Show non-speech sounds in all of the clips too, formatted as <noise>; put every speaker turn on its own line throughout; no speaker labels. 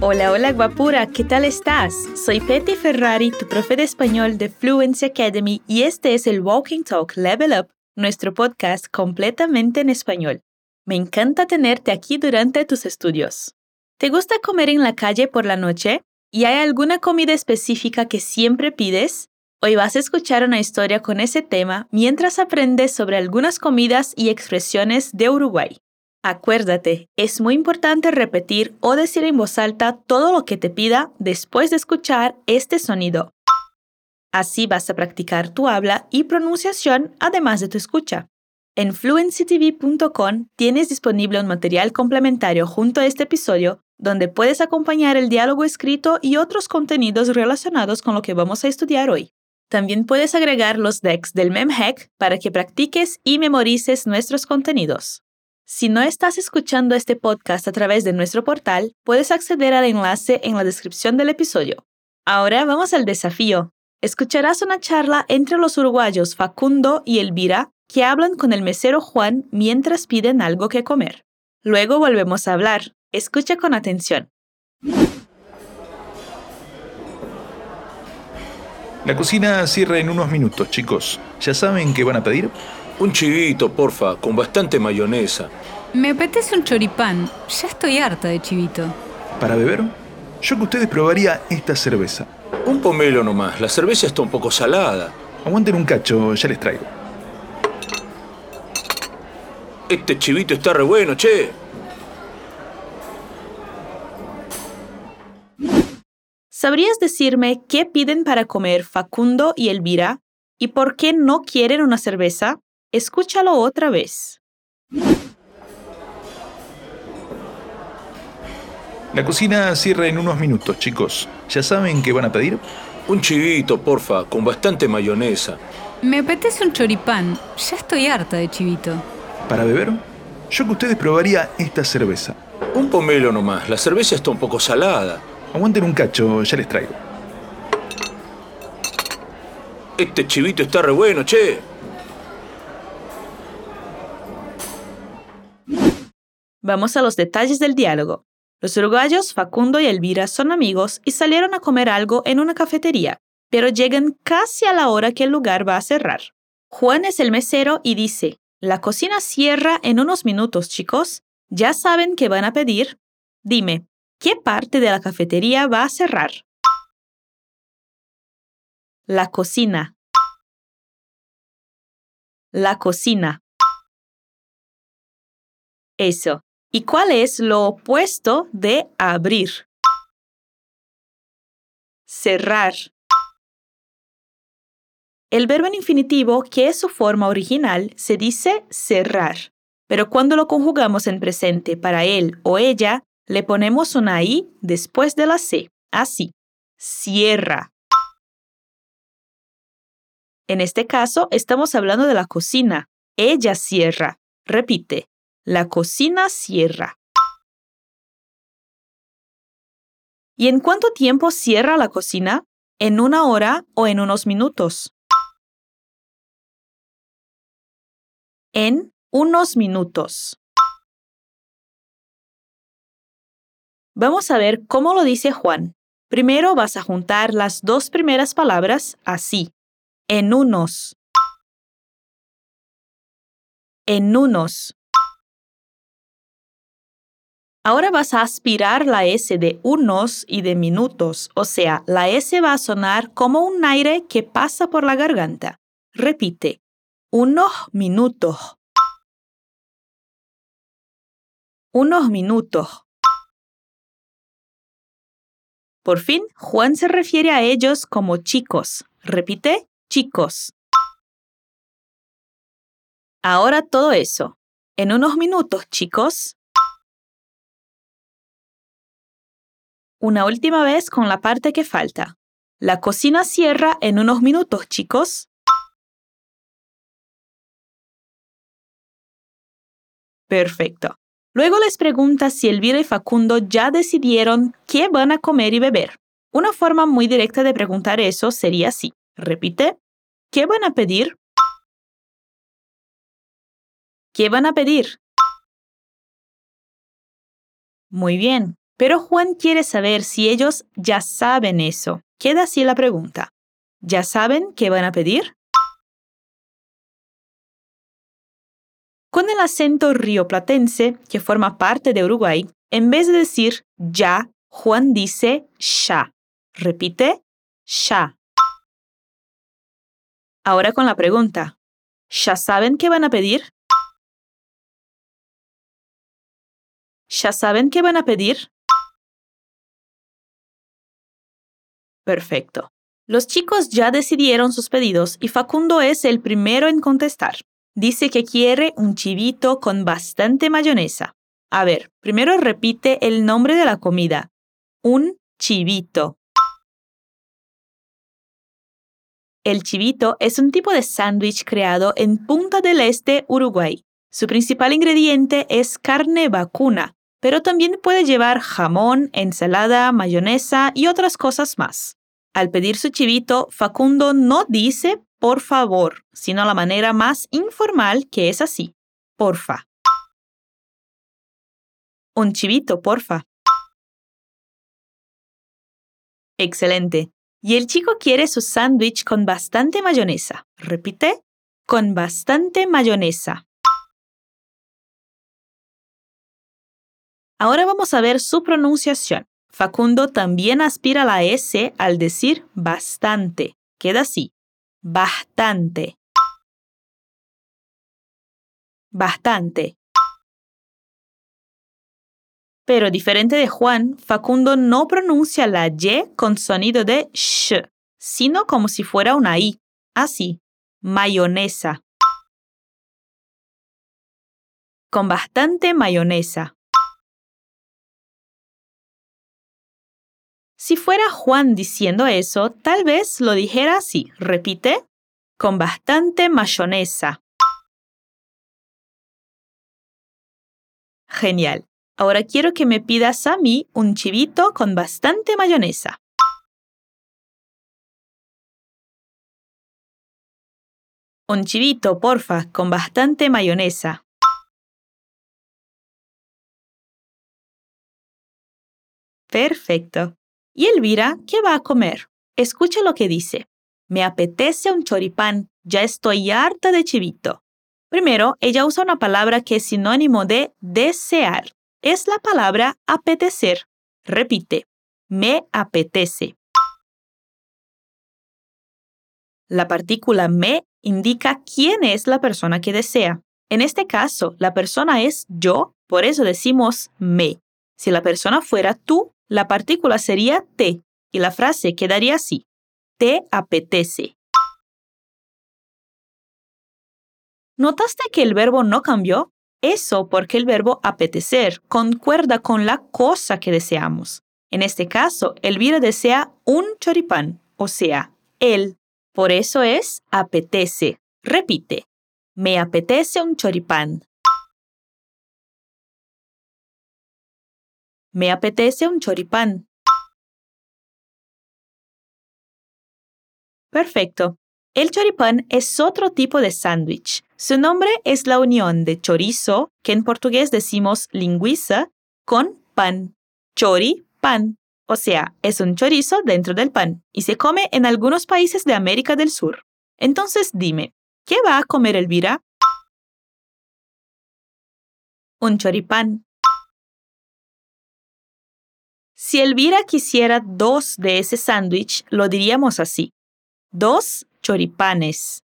Hola, hola guapura, ¿qué tal estás? Soy Petty Ferrari, tu profe de español de Fluency Academy y este es el Walking Talk Level Up, nuestro podcast completamente en español. Me encanta tenerte aquí durante tus estudios. ¿Te gusta comer en la calle por la noche? ¿Y hay alguna comida específica que siempre pides? Hoy vas a escuchar una historia con ese tema mientras aprendes sobre algunas comidas y expresiones de Uruguay. Acuérdate, es muy importante repetir o decir en voz alta todo lo que te pida después de escuchar este sonido. Así vas a practicar tu habla y pronunciación además de tu escucha. En fluencytv.com tienes disponible un material complementario junto a este episodio donde puedes acompañar el diálogo escrito y otros contenidos relacionados con lo que vamos a estudiar hoy. También puedes agregar los decks del MemHack para que practiques y memorices nuestros contenidos. Si no estás escuchando este podcast a través de nuestro portal, puedes acceder al enlace en la descripción del episodio. Ahora vamos al desafío. Escucharás una charla entre los uruguayos Facundo y Elvira que hablan con el mesero Juan mientras piden algo que comer. Luego volvemos a hablar. Escucha con atención.
La cocina cierra en unos minutos, chicos. ¿Ya saben qué van a pedir?
Un chivito, porfa, con bastante mayonesa.
Me apetece un choripán. Ya estoy harta de chivito.
¿Para beber? Yo que ustedes probaría esta cerveza.
Un pomelo nomás. La cerveza está un poco salada.
Aguanten un cacho, ya les traigo.
Este chivito está re bueno, che.
¿Sabrías decirme qué piden para comer Facundo y Elvira? ¿Y por qué no quieren una cerveza? Escúchalo otra vez.
La cocina cierra en unos minutos, chicos. ¿Ya saben qué van a pedir?
Un chivito, porfa, con bastante mayonesa.
Me apetece un choripán. Ya estoy harta de chivito.
¿Para beber? Yo que ustedes probaría esta cerveza.
Un pomelo nomás. La cerveza está un poco salada.
Aguanten un cacho, ya les traigo.
Este chivito está re bueno, che.
Vamos a los detalles del diálogo. Los uruguayos Facundo y Elvira son amigos y salieron a comer algo en una cafetería, pero llegan casi a la hora que el lugar va a cerrar. Juan es el mesero y dice, la cocina cierra en unos minutos, chicos. ¿Ya saben qué van a pedir? Dime, ¿qué parte de la cafetería va a cerrar? La cocina. La cocina. Eso. ¿Y cuál es lo opuesto de abrir? Cerrar. El verbo en infinitivo, que es su forma original, se dice cerrar, pero cuando lo conjugamos en presente para él o ella, le ponemos una i después de la c, así. Cierra. En este caso, estamos hablando de la cocina. Ella cierra. Repite. La cocina cierra. ¿Y en cuánto tiempo cierra la cocina? ¿En una hora o en unos minutos? En unos minutos. Vamos a ver cómo lo dice Juan. Primero vas a juntar las dos primeras palabras así. En unos. En unos. Ahora vas a aspirar la S de unos y de minutos, o sea, la S va a sonar como un aire que pasa por la garganta. Repite, unos minutos. Unos minutos. Por fin, Juan se refiere a ellos como chicos. Repite, chicos. Ahora todo eso. En unos minutos, chicos. Una última vez con la parte que falta. La cocina cierra en unos minutos, chicos. Perfecto. Luego les pregunta si Elvira y Facundo ya decidieron qué van a comer y beber. Una forma muy directa de preguntar eso sería así. Repite. ¿Qué van a pedir? ¿Qué van a pedir? Muy bien, pero Juan quiere saber si ellos ya saben eso. Queda así la pregunta. ¿Ya saben qué van a pedir? Con el acento rioplatense, que forma parte de Uruguay, en vez de decir ya, Juan dice ya. Repite, ya. Ahora con la pregunta. ¿Ya saben qué van a pedir? ¿Ya saben qué van a pedir? Perfecto. Los chicos ya decidieron sus pedidos y Facundo es el primero en contestar. Dice que quiere un chivito con bastante mayonesa. A ver, primero repite el nombre de la comida. Un chivito. El chivito es un tipo de sándwich creado en Punta del Este, Uruguay. Su principal ingrediente es carne vacuna, pero también puede llevar jamón, ensalada, mayonesa y otras cosas más. Al pedir su chivito, Facundo no dice por favor, sino la manera más informal que es así. Porfa. Un chivito, porfa. Excelente. Y el chico quiere su sándwich con bastante mayonesa. Repite, con bastante mayonesa. Ahora vamos a ver su pronunciación. Facundo también aspira la S al decir bastante. Queda así. Bastante. Bastante. Pero diferente de Juan, Facundo no pronuncia la Y con sonido de sh, sino como si fuera una I. Así. Mayonesa. Con bastante mayonesa. Si fuera Juan diciendo eso, tal vez lo dijera así. Repite, con bastante mayonesa. Genial. Ahora quiero que me pidas a mí un chivito con bastante mayonesa. Un chivito, porfa, con bastante mayonesa. Perfecto. ¿Y Elvira qué va a comer? Escucha lo que dice. Me apetece un choripán, ya estoy harta de chivito. Primero, ella usa una palabra que es sinónimo de desear. Es la palabra apetecer. Repite, me apetece. La partícula me indica quién es la persona que desea. En este caso, la persona es yo, por eso decimos me. Si la persona fuera tú, la partícula sería te y la frase quedaría así. Te apetece. ¿Notaste que el verbo no cambió? Eso porque el verbo apetecer concuerda con la cosa que deseamos. En este caso, Elvira desea un choripán, o sea, él. Por eso es apetece. Repite. Me apetece un choripán. Me apetece un choripán. Perfecto. El choripán es otro tipo de sándwich. Su nombre es la unión de chorizo, que en portugués decimos lingüiza, con pan. Chori, pan. O sea, es un chorizo dentro del pan y se come en algunos países de América del Sur. Entonces dime, ¿qué va a comer Elvira? Un choripán. Si Elvira quisiera dos de ese sándwich, lo diríamos así. Dos choripanes.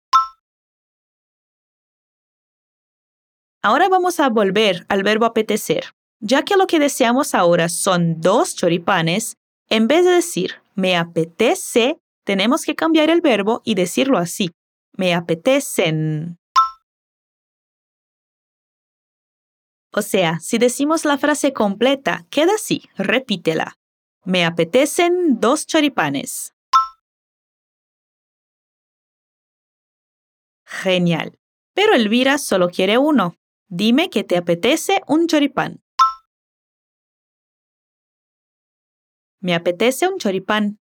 Ahora vamos a volver al verbo apetecer. Ya que lo que deseamos ahora son dos choripanes, en vez de decir me apetece, tenemos que cambiar el verbo y decirlo así. Me apetecen. O sea, si decimos la frase completa, queda así, repítela. Me apetecen dos choripanes. Genial. Pero Elvira solo quiere uno. Dime que te apetece un choripán. Me apetece un choripán.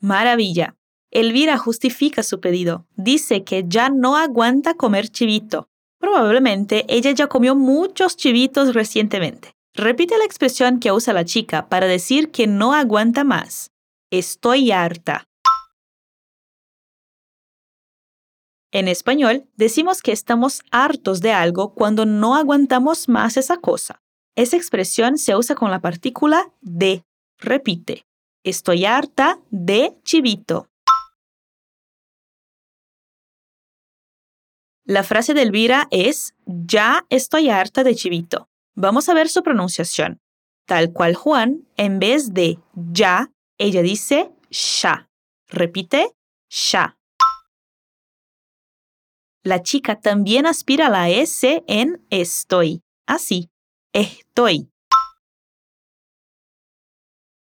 Maravilla. Elvira justifica su pedido. Dice que ya no aguanta comer chivito. Probablemente ella ya comió muchos chivitos recientemente. Repite la expresión que usa la chica para decir que no aguanta más. Estoy harta. En español, decimos que estamos hartos de algo cuando no aguantamos más esa cosa. Esa expresión se usa con la partícula de. Repite. Estoy harta de chivito. La frase de Elvira es ya estoy harta de chivito. Vamos a ver su pronunciación. Tal cual Juan, en vez de ya, ella dice ya. Repite, ya. La chica también aspira la S en estoy. Así, estoy.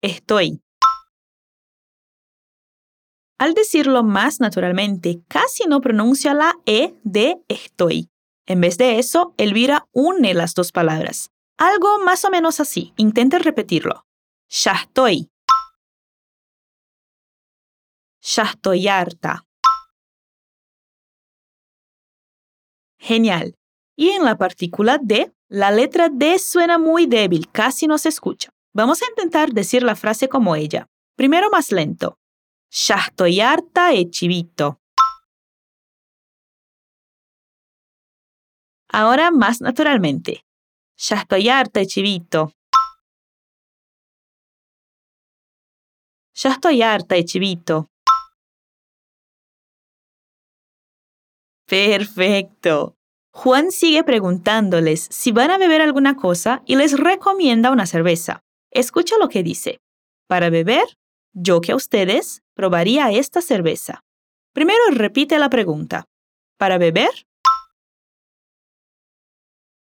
Estoy. Al decirlo más naturalmente, casi no pronuncia la E de estoy. En vez de eso, Elvira une las dos palabras. Algo más o menos así. Intente repetirlo. Ya estoy. Ya estoy harta. Genial. Y en la partícula D, la letra D suena muy débil, casi no se escucha. Vamos a intentar decir la frase como ella. Primero más lento. Ya estoy harta de chivito. Ahora más naturalmente. Ya estoy harta de chivito. Ya estoy harta de chivito. Perfecto. Juan sigue preguntándoles si van a beber alguna cosa y les recomienda una cerveza. Escucha lo que dice. Para beber, yo que a ustedes probaría esta cerveza. Primero repite la pregunta. ¿Para beber?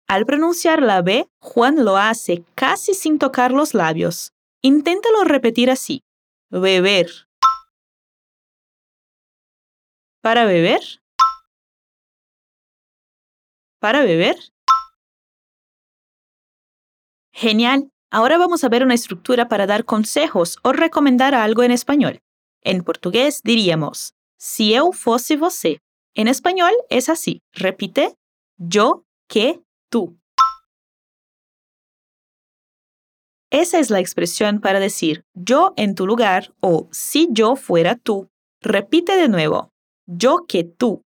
Al pronunciar la B, Juan lo hace casi sin tocar los labios. Inténtalo repetir así. Beber. ¿Para beber? ¿Para beber? Genial. Ahora vamos a ver una estructura para dar consejos o recomendar algo en español. En portugués diríamos, si eu fosse você. En español es así. Repite, yo que tú. Esa es la expresión para decir yo en tu lugar o si yo fuera tú. Repite de nuevo, yo que tú.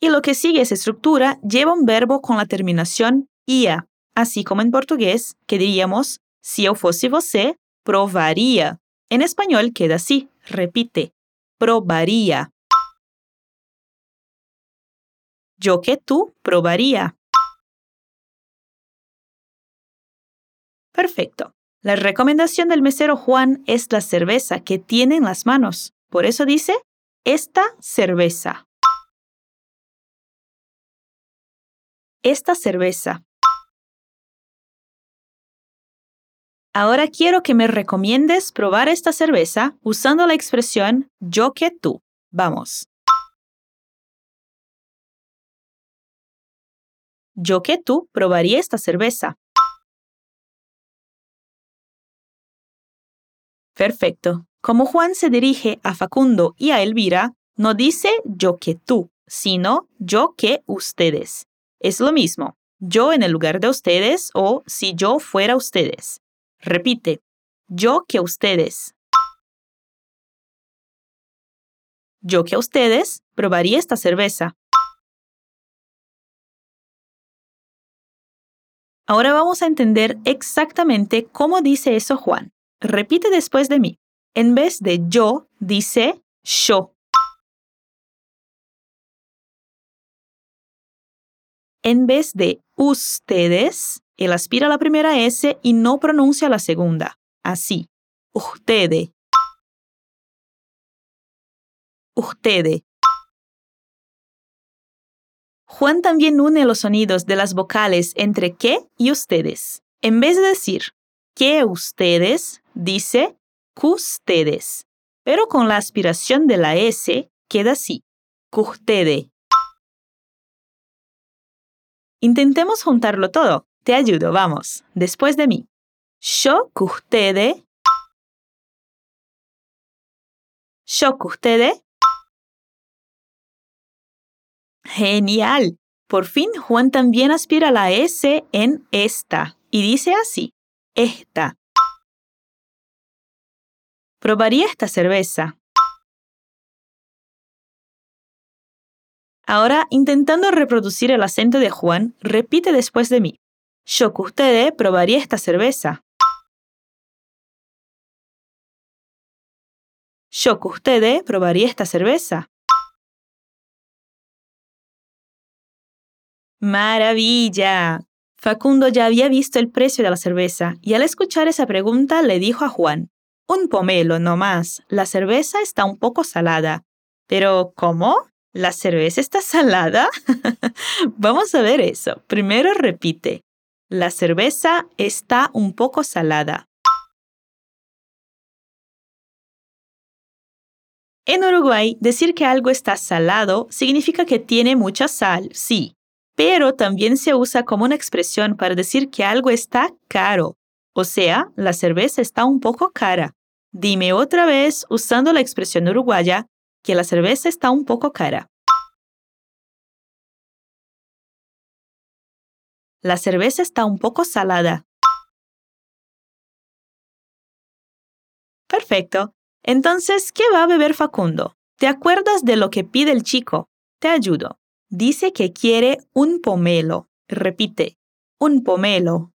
Y lo que sigue esa estructura lleva un verbo con la terminación ia, así como en portugués, que diríamos, si eu fosse você, probaría. En español queda así, repite, probaría. Yo que tú probaría. Perfecto. La recomendación del mesero Juan es la cerveza que tiene en las manos. Por eso dice, esta cerveza. Esta cerveza. Ahora quiero que me recomiendes probar esta cerveza usando la expresión yo que tú. Vamos. Yo que tú probaría esta cerveza. Perfecto. Como Juan se dirige a Facundo y a Elvira, no dice yo que tú, sino yo que ustedes. Es lo mismo, yo en el lugar de ustedes o si yo fuera ustedes. Repite, yo que ustedes. Yo que a ustedes probaría esta cerveza. Ahora vamos a entender exactamente cómo dice eso Juan. Repite después de mí. En vez de yo, dice yo. En vez de ustedes, él aspira la primera S y no pronuncia la segunda. Así. Ustedes. Ustedes. Juan también une los sonidos de las vocales entre que y ustedes. En vez de decir que ustedes, dice ustedes. Pero con la aspiración de la S queda así. Ustedes. Intentemos juntarlo todo. Te ayudo, vamos. Después de mí. ¿Shock ustedes? Genial. Por fin Juan también aspira la S en esta y dice así, esta. Probaría esta cerveza. Ahora, intentando reproducir el acento de Juan, repite después de mí. Yo que ustedes probaría esta cerveza. Yo que ustedes probaría esta cerveza. Maravilla. Facundo ya había visto el precio de la cerveza y al escuchar esa pregunta le dijo a Juan, un pomelo no más, la cerveza está un poco salada. Pero, ¿cómo? ¿La cerveza está salada? <laughs> Vamos a ver eso. Primero repite. La cerveza está un poco salada. En Uruguay, decir que algo está salado significa que tiene mucha sal, sí, pero también se usa como una expresión para decir que algo está caro, o sea, la cerveza está un poco cara. Dime otra vez, usando la expresión uruguaya, que la cerveza está un poco cara. La cerveza está un poco salada. Perfecto. Entonces, ¿qué va a beber Facundo? ¿Te acuerdas de lo que pide el chico? Te ayudo. Dice que quiere un pomelo. Repite, un pomelo.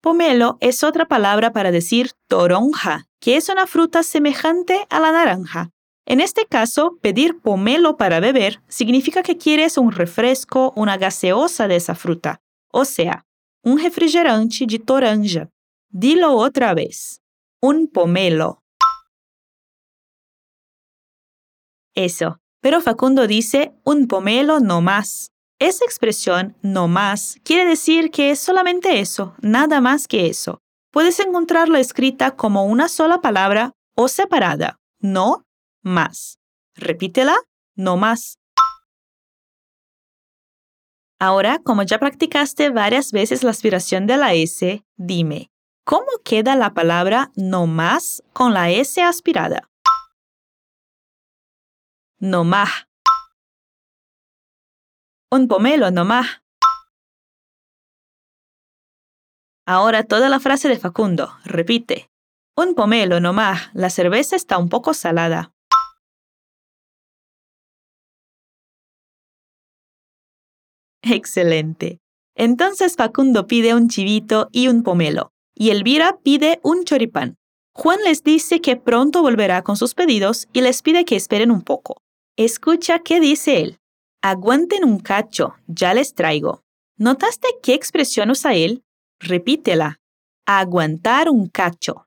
Pomelo es otra palabra para decir toronja, que es una fruta semejante a la naranja. En este caso, pedir pomelo para beber significa que quieres un refresco, una gaseosa de esa fruta, o sea, un refrigerante de toranja. Dilo otra vez. Un pomelo. Eso. Pero Facundo dice un pomelo no más. Esa expresión no más quiere decir que es solamente eso, nada más que eso. Puedes encontrarla escrita como una sola palabra o separada. No más. Repítela, no más. Ahora, como ya practicaste varias veces la aspiración de la S, dime, ¿cómo queda la palabra no más con la S aspirada? no más. Un pomelo no más. Ahora toda la frase de Facundo. Repite. Un pomelo no más. La cerveza está un poco salada. Excelente. Entonces Facundo pide un chivito y un pomelo, y Elvira pide un choripán. Juan les dice que pronto volverá con sus pedidos y les pide que esperen un poco. Escucha qué dice él. Aguanten un cacho, ya les traigo. ¿Notaste qué expresión usa él? Repítela. Aguantar un cacho.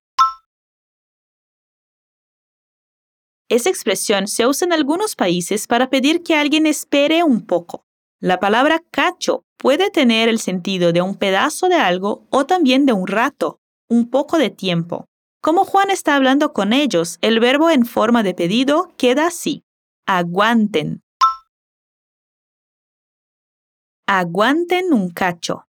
Esa expresión se usa en algunos países para pedir que alguien espere un poco. La palabra cacho puede tener el sentido de un pedazo de algo o también de un rato, un poco de tiempo. Como Juan está hablando con ellos, el verbo en forma de pedido queda así aguanten. Aguanten un cacho.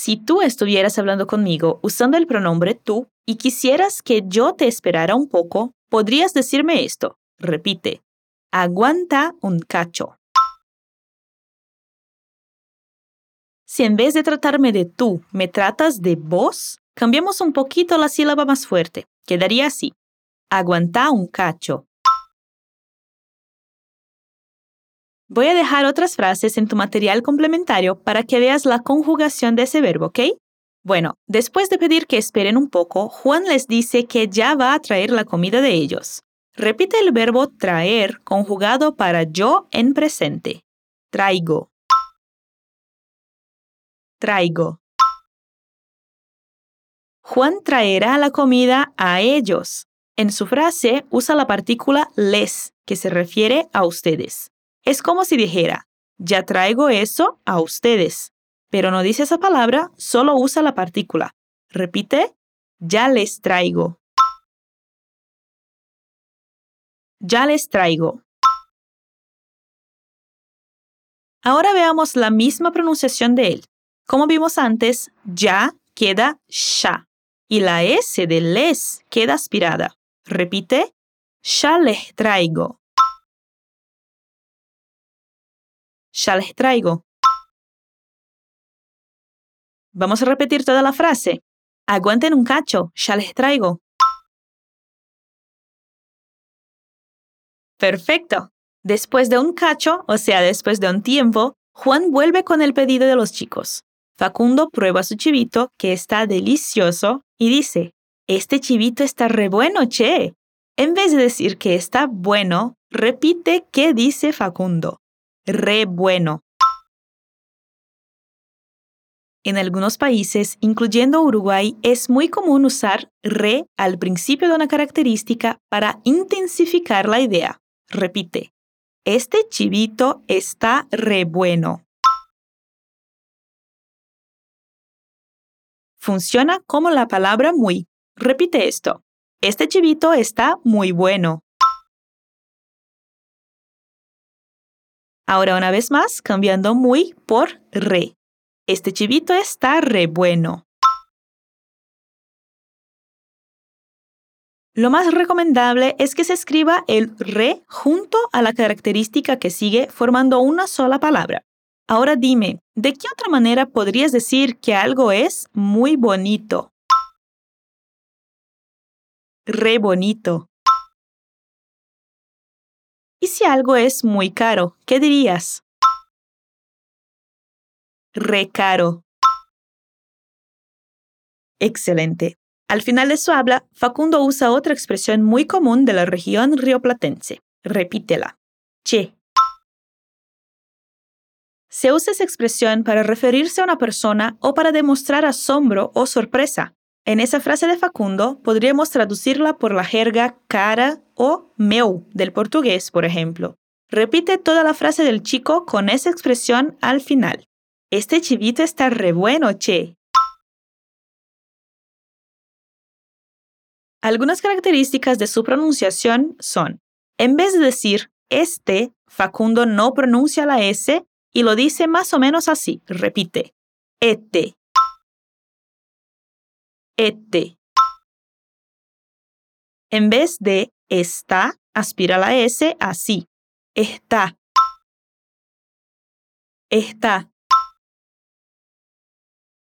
Si tú estuvieras hablando conmigo usando el pronombre tú y quisieras que yo te esperara un poco, podrías decirme esto. Repite. Aguanta un cacho. Si en vez de tratarme de tú me tratas de vos, cambiamos un poquito la sílaba más fuerte. Quedaría así. Aguanta un cacho. Voy a dejar otras frases en tu material complementario para que veas la conjugación de ese verbo, ¿ok? Bueno, después de pedir que esperen un poco, Juan les dice que ya va a traer la comida de ellos. Repite el verbo traer conjugado para yo en presente. Traigo. Traigo. Juan traerá la comida a ellos. En su frase usa la partícula les, que se refiere a ustedes. Es como si dijera, ya traigo eso a ustedes. Pero no dice esa palabra, solo usa la partícula. Repite, ya les traigo. Ya les traigo. Ahora veamos la misma pronunciación de él. Como vimos antes, ya queda sha. y la S de les queda aspirada. Repite, ya les traigo. Ya les traigo. Vamos a repetir toda la frase. Aguanten un cacho, ya les traigo. Perfecto. Después de un cacho, o sea, después de un tiempo, Juan vuelve con el pedido de los chicos. Facundo prueba su chivito, que está delicioso, y dice, este chivito está re bueno, che. En vez de decir que está bueno, repite qué dice Facundo. Re bueno. En algunos países, incluyendo Uruguay, es muy común usar re al principio de una característica para intensificar la idea. Repite, este chivito está re bueno. Funciona como la palabra muy. Repite esto. Este chivito está muy bueno. Ahora una vez más, cambiando muy por re. Este chivito está re bueno. Lo más recomendable es que se escriba el re junto a la característica que sigue formando una sola palabra. Ahora dime, ¿de qué otra manera podrías decir que algo es muy bonito? Re bonito. ¿Y si algo es muy caro, qué dirías? Re caro. Excelente. Al final de su habla, Facundo usa otra expresión muy común de la región rioplatense. Repítela. Che. Se usa esa expresión para referirse a una persona o para demostrar asombro o sorpresa. En esa frase de Facundo podríamos traducirla por la jerga cara o meu del portugués, por ejemplo. Repite toda la frase del chico con esa expresión al final. Este chivito está re bueno, che. Algunas características de su pronunciación son, en vez de decir este, Facundo no pronuncia la S y lo dice más o menos así. Repite. Este. Este. En vez de está, aspira la S así. Está. Está.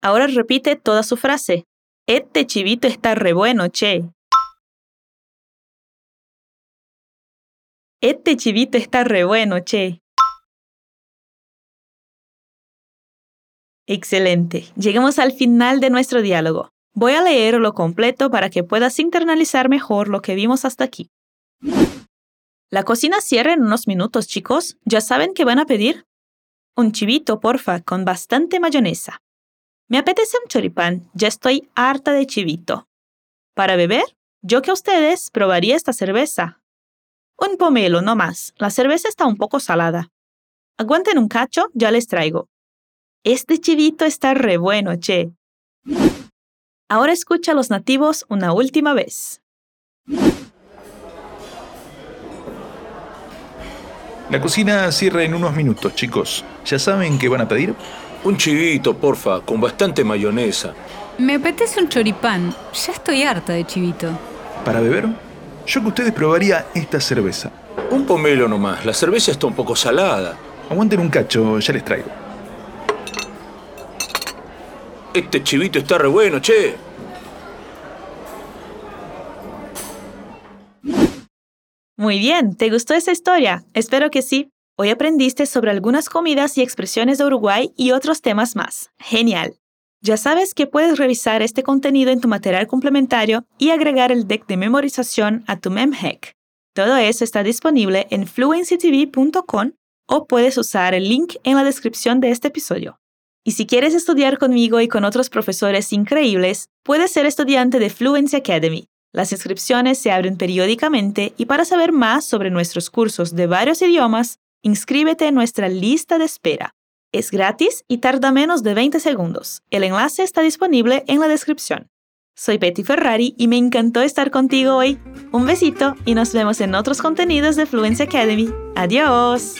Ahora repite toda su frase. Este chivito está re bueno, che. Este chivito está re bueno, che. Excelente. Llegamos al final de nuestro diálogo. Voy a leerlo completo para que puedas internalizar mejor lo que vimos hasta aquí. La cocina cierra en unos minutos, chicos. ¿Ya saben qué van a pedir? Un chivito, porfa, con bastante mayonesa. Me apetece un choripán, ya estoy harta de chivito. Para beber, yo que ustedes probaría esta cerveza. Un pomelo, no más. La cerveza está un poco salada. Aguanten un cacho, ya les traigo. Este chivito está re bueno, che. Ahora escucha a los nativos una última vez.
La cocina cierra en unos minutos, chicos. ¿Ya saben qué van a pedir?
Un chivito, porfa, con bastante mayonesa.
Me apetece un choripán. Ya estoy harta de chivito.
¿Para beber? Yo que ustedes probaría esta cerveza.
Un pomelo nomás. La cerveza está un poco salada.
Aguanten un cacho, ya les traigo.
Este chivito está re bueno, che.
Muy bien, ¿te gustó esa historia? Espero que sí. Hoy aprendiste sobre algunas comidas y expresiones de Uruguay y otros temas más. Genial. Ya sabes que puedes revisar este contenido en tu material complementario y agregar el deck de memorización a tu MemHack. Todo eso está disponible en fluencytv.com o puedes usar el link en la descripción de este episodio. Y si quieres estudiar conmigo y con otros profesores increíbles, puedes ser estudiante de Fluency Academy. Las inscripciones se abren periódicamente y para saber más sobre nuestros cursos de varios idiomas, inscríbete en nuestra lista de espera. Es gratis y tarda menos de 20 segundos. El enlace está disponible en la descripción. Soy Betty Ferrari y me encantó estar contigo hoy. Un besito y nos vemos en otros contenidos de Fluency Academy. Adiós.